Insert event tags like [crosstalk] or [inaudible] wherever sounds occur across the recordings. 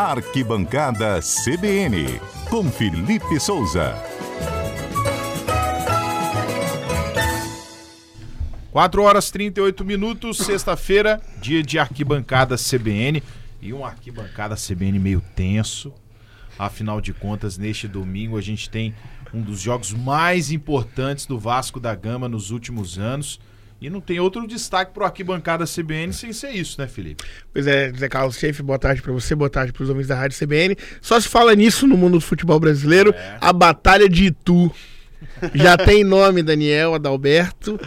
Arquibancada CBN, com Felipe Souza. 4 horas 38 minutos, sexta-feira, dia de arquibancada CBN. E uma arquibancada CBN meio tenso. Afinal de contas, neste domingo a gente tem um dos jogos mais importantes do Vasco da Gama nos últimos anos. E não tem outro destaque pro arquibancada CBN sem ser isso, né, Felipe? Pois é, Zé Carlos Chefe, boa tarde para você, boa tarde para os ouvintes da Rádio CBN. Só se fala nisso no mundo do futebol brasileiro, é. a Batalha de Itu. Já tem nome, Daniel, Adalberto.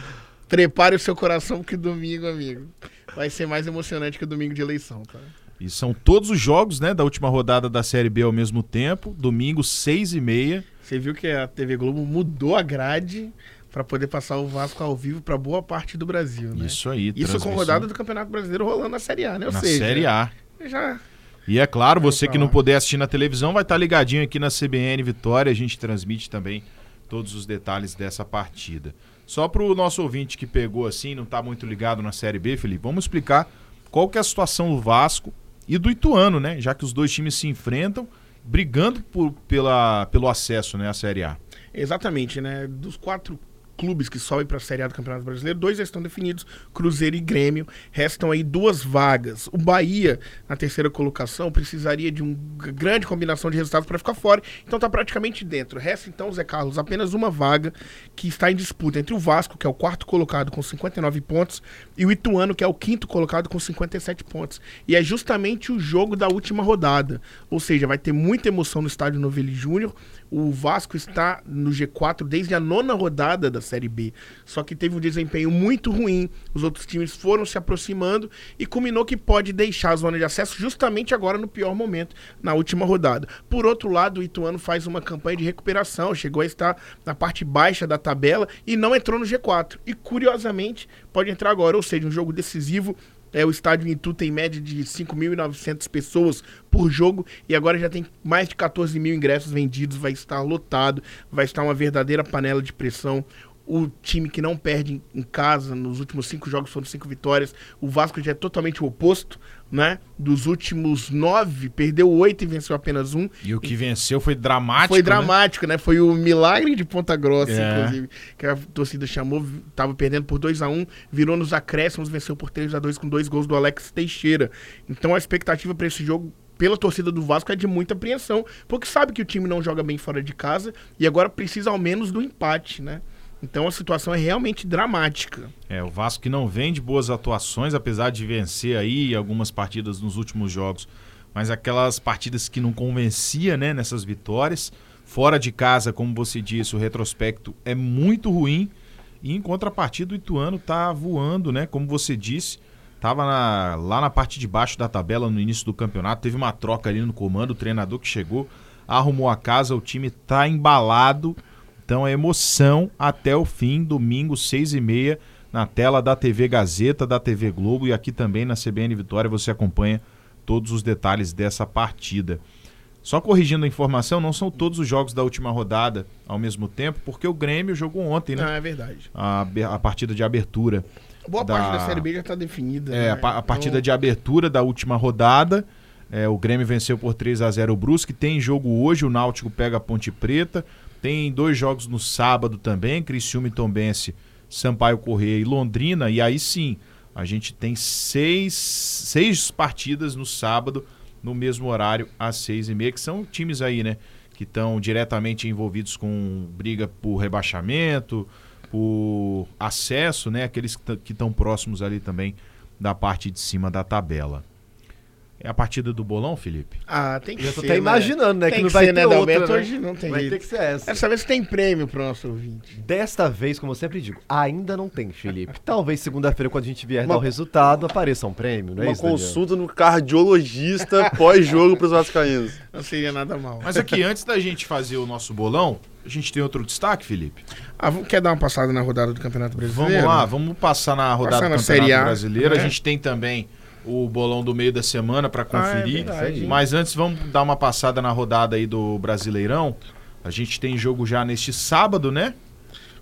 Prepare o seu coração que domingo, amigo, vai ser mais emocionante que o domingo de eleição, tá? E são todos os jogos, né, da última rodada da Série B ao mesmo tempo, domingo, seis e meia. Você viu que a TV Globo mudou a grade para poder passar o Vasco ao vivo para boa parte do Brasil, né? Isso aí. Isso com rodada do Campeonato Brasileiro rolando na Série A, né? Ou na seja, Série A. Já e é claro, você que não puder assistir na televisão vai estar ligadinho aqui na CBN Vitória. A gente transmite também todos os detalhes dessa partida. Só para o nosso ouvinte que pegou assim, não está muito ligado na Série B, Felipe, vamos explicar qual que é a situação do Vasco e do Ituano, né? Já que os dois times se enfrentam, brigando por, pela, pelo acesso né, à Série A. Exatamente, né? Dos quatro clubes que sobem para a Série A do Campeonato Brasileiro, dois já estão definidos, Cruzeiro e Grêmio. Restam aí duas vagas. O Bahia, na terceira colocação, precisaria de uma grande combinação de resultados para ficar fora, então está praticamente dentro. Resta então, Zé Carlos, apenas uma vaga que está em disputa entre o Vasco, que é o quarto colocado com 59 pontos, e o Ituano, que é o quinto colocado com 57 pontos. E é justamente o jogo da última rodada. Ou seja, vai ter muita emoção no estádio Novelli Júnior. O Vasco está no G4 desde a nona rodada da Série B. Só que teve um desempenho muito ruim. Os outros times foram se aproximando e culminou que pode deixar a zona de acesso justamente agora no pior momento, na última rodada. Por outro lado, o Ituano faz uma campanha de recuperação, chegou a estar na parte baixa da tabela e não entrou no G4. E curiosamente, pode entrar agora, ou seja, um jogo decisivo é, o estádio em Itu tem média de 5.900 pessoas por jogo e agora já tem mais de 14 mil ingressos vendidos, vai estar lotado, vai estar uma verdadeira panela de pressão o time que não perde em casa, nos últimos cinco jogos foram cinco vitórias. O Vasco já é totalmente o oposto, né? Dos últimos nove, perdeu oito e venceu apenas um. E o que venceu foi dramático. Foi né? dramático, né? né? Foi o milagre de Ponta Grossa, é. inclusive, que a torcida chamou, tava perdendo por 2 a 1 um, virou nos acréscimos, venceu por 3 a 2 com dois gols do Alex Teixeira. Então a expectativa para esse jogo pela torcida do Vasco é de muita apreensão, porque sabe que o time não joga bem fora de casa e agora precisa ao menos do empate, né? Então a situação é realmente dramática. É, o Vasco que não vem de boas atuações, apesar de vencer aí algumas partidas nos últimos jogos, mas aquelas partidas que não convencia, né, nessas vitórias. Fora de casa, como você disse, o retrospecto é muito ruim. E em contrapartida, o Ituano tá voando, né? Como você disse, tava na, lá na parte de baixo da tabela no início do campeonato. Teve uma troca ali no comando, o treinador que chegou, arrumou a casa, o time tá embalado então é emoção até o fim, domingo, seis e meia, na tela da TV Gazeta, da TV Globo e aqui também na CBN Vitória você acompanha todos os detalhes dessa partida. Só corrigindo a informação, não são todos os jogos da última rodada ao mesmo tempo, porque o Grêmio jogou ontem, né? Ah, é verdade. A, a partida de abertura. Boa da... parte da Série B já está definida. É, né? a, a, partida então... de abertura da última rodada. É, o Grêmio venceu por 3 a 0 o Brusque. Tem jogo hoje, o Náutico pega a Ponte Preta. Tem dois jogos no sábado também, Criciúma e Tombense, Sampaio Correia e Londrina. E aí sim, a gente tem seis, seis partidas no sábado, no mesmo horário, às seis e meia, que são times aí, né? Que estão diretamente envolvidos com briga por rebaixamento, por acesso, né? Aqueles que estão próximos ali também da parte de cima da tabela. É a partida do bolão, Felipe? Ah, tem que Eu ser. Eu tô até imaginando, né? Tem que não vai ser, ter né, outra, né? né? Hoje não tem Vai jeito. ter que ser essa. Dessa vez tem prêmio pro nosso ouvinte. Desta vez, como eu sempre digo, ainda não tem, Felipe. [laughs] Talvez segunda-feira, quando a gente vier uma, dar o resultado, apareça um prêmio, não é uma isso, Uma consulta no cardiologista [laughs] pós-jogo pros vascaínos. Não seria nada mal. Mas aqui, antes da gente fazer o nosso bolão, a gente tem outro destaque, Felipe? Ah, quer dar uma passada na rodada do Campeonato Brasileiro? Vamos lá, vamos passar na rodada passar do Campeonato Brasileiro. A né? gente tem também o bolão do meio da semana para conferir. Ah, é Mas antes vamos dar uma passada na rodada aí do Brasileirão. A gente tem jogo já neste sábado, né?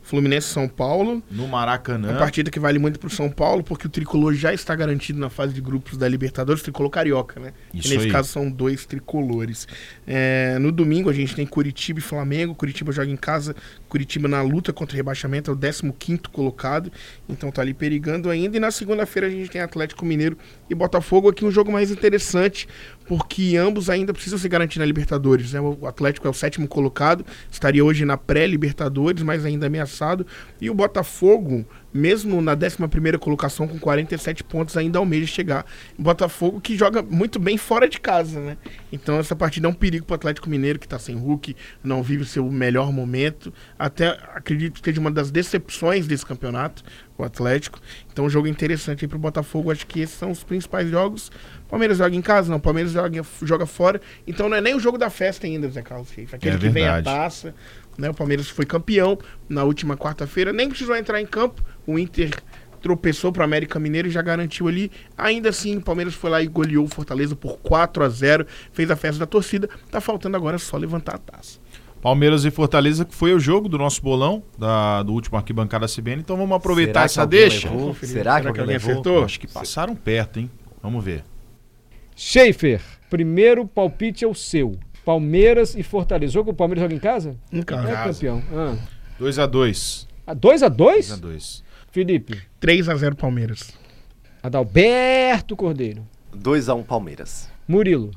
Fluminense São Paulo. No Uma Maracanã. partida que vale muito pro São Paulo, porque o tricolor já está garantido na fase de grupos da Libertadores, tricolor carioca, né? Isso E nesse aí. caso são dois tricolores. É, no domingo a gente tem Curitiba e Flamengo. Curitiba joga em casa, Curitiba na luta contra o rebaixamento, é o 15 colocado, então tá ali perigando ainda. E na segunda-feira a gente tem Atlético Mineiro e Botafogo, aqui um jogo mais interessante, porque ambos ainda precisam se garantir na Libertadores. Né? O Atlético é o sétimo colocado, estaria hoje na pré-Libertadores, mas ainda ameaçado. E o Botafogo, mesmo na 11 colocação com 47 pontos, ainda almeja chegar. O Botafogo que joga muito bem fora de casa, né? Então essa partida é um perigo para o Atlético Mineiro, que está sem Hulk, não vive o seu melhor momento. Até acredito que seja uma das decepções desse campeonato, o Atlético. Então um jogo interessante aí para o Botafogo. Acho que esses são os principais jogos. Palmeiras joga em casa, não. Palmeiras joga, joga fora. Então não é nem o jogo da festa ainda, Zé Carlos. Aquele É que vem a taça. Né? O Palmeiras foi campeão na última quarta-feira. Nem precisou entrar em campo. O Inter tropeçou para América Mineiro e já garantiu ali. Ainda assim, o Palmeiras foi lá e goleou o Fortaleza por 4 a 0 Fez a festa da torcida. Tá faltando agora só levantar a taça. Palmeiras e Fortaleza, que foi o jogo do nosso bolão, da, do último arquibancada CBN. Então vamos aproveitar essa deixa. Será que Será que alguém alguém levou? acertou? Acho que passaram perto, hein? Vamos ver. Schaefer, primeiro palpite é o seu. Palmeiras e Fortaleza. Jogo o Palmeiras joga em casa? Em É casa. campeão. 2x2. Ah, 2 a 2 2x2. Felipe. 3 a 0 Palmeiras. Adalberto Cordeiro. 2x1 Palmeiras. Murilo.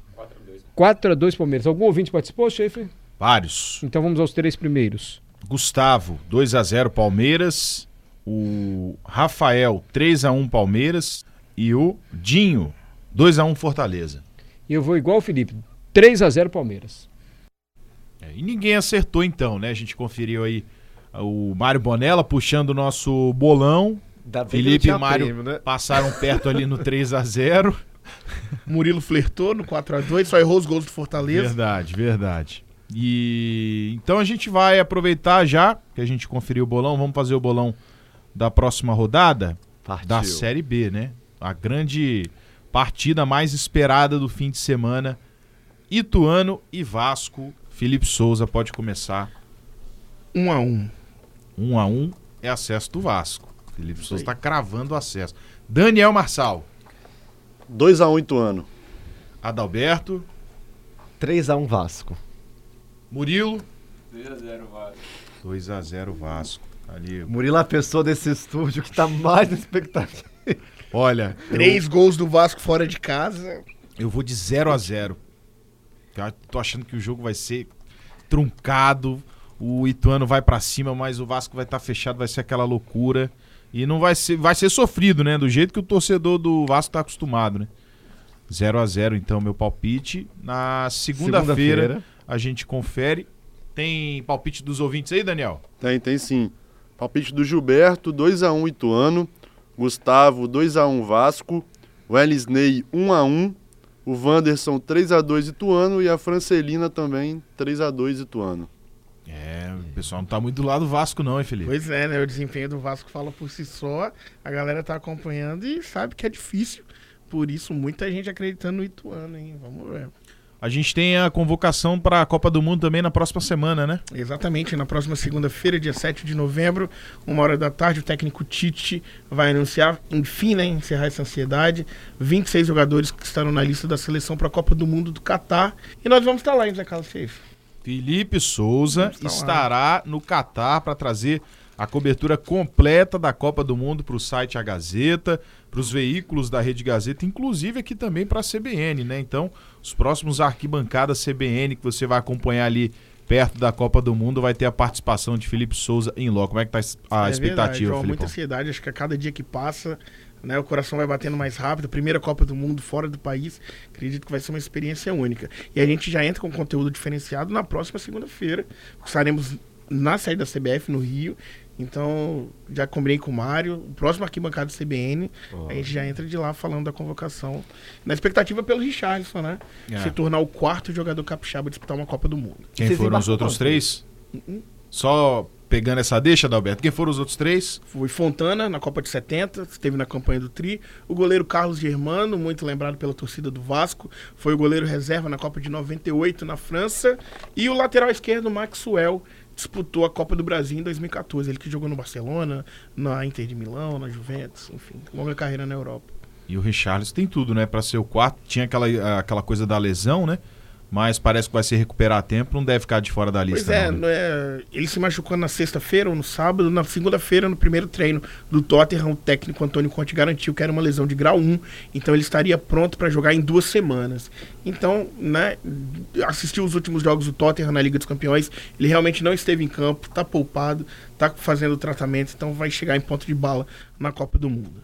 4 a 2 Palmeiras. Algum ouvinte participou, Schaefer? Vários. Então vamos aos três primeiros. Gustavo, 2x0 Palmeiras. O Rafael, 3x1 Palmeiras. E o Dinho, 2x1 Fortaleza. E eu vou igual o Felipe. 3 a 0 Palmeiras. É, e ninguém acertou então, né? A gente conferiu aí o Mário Bonella puxando o nosso bolão. Não Felipe e Mário prêmio, né? passaram perto ali no 3x0. [laughs] Murilo flertou no 4 a 2 só errou os gols do Fortaleza. Verdade, verdade. E então a gente vai aproveitar já que a gente conferiu o bolão, vamos fazer o bolão da próxima rodada Partiu. da Série B, né? A grande partida mais esperada do fim de semana. Ituano e Vasco. Felipe Souza pode começar 1 a 1 1 a 1 é acesso do Vasco. Felipe Souza está cravando o acesso. Daniel Marçal, 2x1 Ituano. Adalberto, 3x1 Vasco. Murilo. 2 a 0 Vasco. Ali. Murilo é a pessoa desse estúdio que tá mais na expectativa. Olha, eu- Três gols do Vasco fora de casa. Eu vou de 0 a 0 Eu tô achando que o jogo vai ser truncado. O Ituano vai pra cima, mas o Vasco vai estar fechado, vai ser aquela loucura. E não vai ser, vai ser sofrido, né? Do jeito que o torcedor do Vasco tá acostumado, né? 0 a 0 então meu palpite. Na segunda-feira Segunda-feira. A gente confere. Tem palpite dos ouvintes aí, Daniel? Tem, tem sim. Palpite do Gilberto, 2x1 Ituano. Gustavo, 2x1 Vasco. O Elisney, 1x1. O Wanderson, 3x2 Ituano. E a Francelina também, 3x2 Ituano. É, o pessoal não tá muito do lado do Vasco não, hein, Felipe? Pois é, né? O desempenho do Vasco fala por si só. A galera tá acompanhando e sabe que é difícil. Por isso, muita gente acreditando no Ituano, hein? Vamos ver. A gente tem a convocação para a Copa do Mundo também na próxima semana, né? Exatamente, na próxima segunda-feira, dia 7 de novembro, uma hora da tarde, o técnico Tite vai anunciar, enfim, né, encerrar essa ansiedade, 26 jogadores que estarão na lista da seleção para a Copa do Mundo do Catar. E nós vamos estar lá, hein, Zé Carlos Schaefer? Felipe Souza estará no Catar para trazer a cobertura completa da Copa do Mundo para o site A Gazeta, para os veículos da Rede Gazeta, inclusive aqui também para a CBN, né? Então, os próximos arquibancadas CBN que você vai acompanhar ali perto da Copa do Mundo vai ter a participação de Felipe Souza em loco. Como é que tá a É expectativa, Felipe? muita ansiedade, acho que a cada dia que passa, né, o coração vai batendo mais rápido. Primeira Copa do Mundo fora do país, acredito que vai ser uma experiência única. E a gente já entra com conteúdo diferenciado na próxima segunda-feira. Estaremos na saída da CBF no Rio. Então, já combinei com o Mário. O próximo arquibancada do CBN, a gente já entra de lá falando da convocação. Na expectativa pelo Richardson, né? É. Se tornar o quarto jogador capixaba a disputar uma Copa do Mundo. Quem Vocês foram os outros três? Só pegando essa deixa, Adalberto. Quem foram os outros três? Foi Fontana na Copa de 70, esteve na campanha do Tri. O goleiro Carlos Germano, muito lembrado pela torcida do Vasco, foi o goleiro reserva na Copa de 98 na França. E o lateral esquerdo Maxwell, disputou a Copa do Brasil em 2014. Ele que jogou no Barcelona, na Inter de Milão, na Juventus, enfim, longa carreira na Europa. E o Richarlison tem tudo, né? Pra ser o quarto. Tinha aquela, aquela coisa da lesão, né? Mas parece que vai se recuperar a tempo, não deve ficar de fora da Pois lista. é, não, né? é, ele se machucou na sexta-feira ou no sábado. Na segunda-feira, no primeiro treino do Tottenham, o técnico Antônio Conte garantiu que era uma lesão de grau 1, então ele estaria pronto para jogar em duas semanas. Então, né, assistiu os últimos jogos do Tottenham na Liga dos Campeões, ele realmente não esteve em campo, tá poupado, tá fazendo tratamento, então vai chegar em ponto de bala na Copa do Mundo.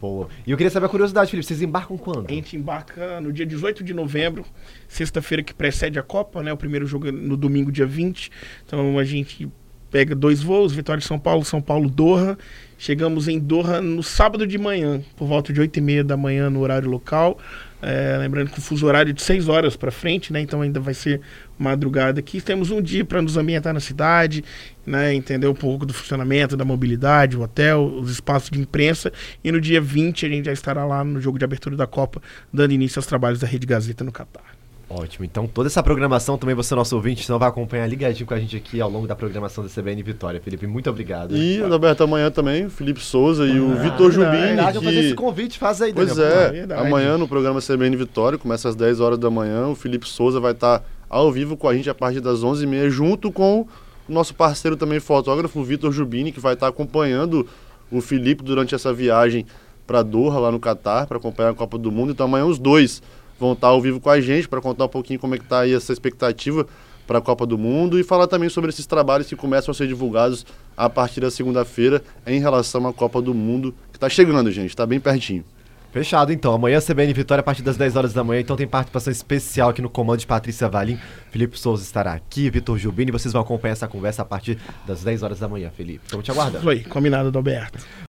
Boa. E eu queria saber a curiosidade, Felipe. Vocês embarcam quando? A gente embarca no dia 18 de novembro, sexta-feira que precede a Copa, né? O primeiro jogo é no domingo, dia 20. Então a gente pega dois voos, Vitória de São Paulo, São Paulo, Doha. Chegamos em Doha no sábado de manhã, por volta de 8 e meia da manhã no horário local. É, lembrando que o fuso horário é de 6 horas para frente, né? Então ainda vai ser madrugada aqui. Temos um dia para nos ambientar na cidade, né? Entender um pouco do funcionamento, da mobilidade, o hotel, os espaços de imprensa. E no dia 20 a gente já estará lá no jogo de abertura da Copa, dando início aos trabalhos da Rede Gazeta no Catar. Ótimo. Então, toda essa programação também você, nosso ouvinte, então vai acompanhar ligadinho com a gente aqui ao longo da programação da CBN Vitória. Felipe, muito obrigado. E, Adalberto, amanhã também, o Felipe Souza e o Vitor Jubini. Ah, verdade, eu vou fazer esse que... convite, faz aí, Pois Daniel. é, verdade. amanhã no programa CBN Vitória, começa às 10 horas da manhã, o Felipe Souza vai estar ao vivo com a gente a partir das 11h30, junto com o nosso parceiro também fotógrafo, Vitor Jubini, que vai estar acompanhando o Felipe durante essa viagem para Doha, lá no Catar, para acompanhar a Copa do Mundo. Então amanhã os dois vão estar ao vivo com a gente para contar um pouquinho como é que está aí essa expectativa para a Copa do Mundo e falar também sobre esses trabalhos que começam a ser divulgados a partir da segunda-feira em relação à Copa do Mundo, que está chegando, gente, está bem pertinho. Fechado, então. Amanhã CBN Vitória a partir das 10 horas da manhã. Então tem participação especial aqui no comando de Patrícia Valim. Felipe Souza estará aqui, Vitor Jubini. Vocês vão acompanhar essa conversa a partir das 10 horas da manhã, Felipe. Estamos te aguardando. Foi, combinado, Adalberto.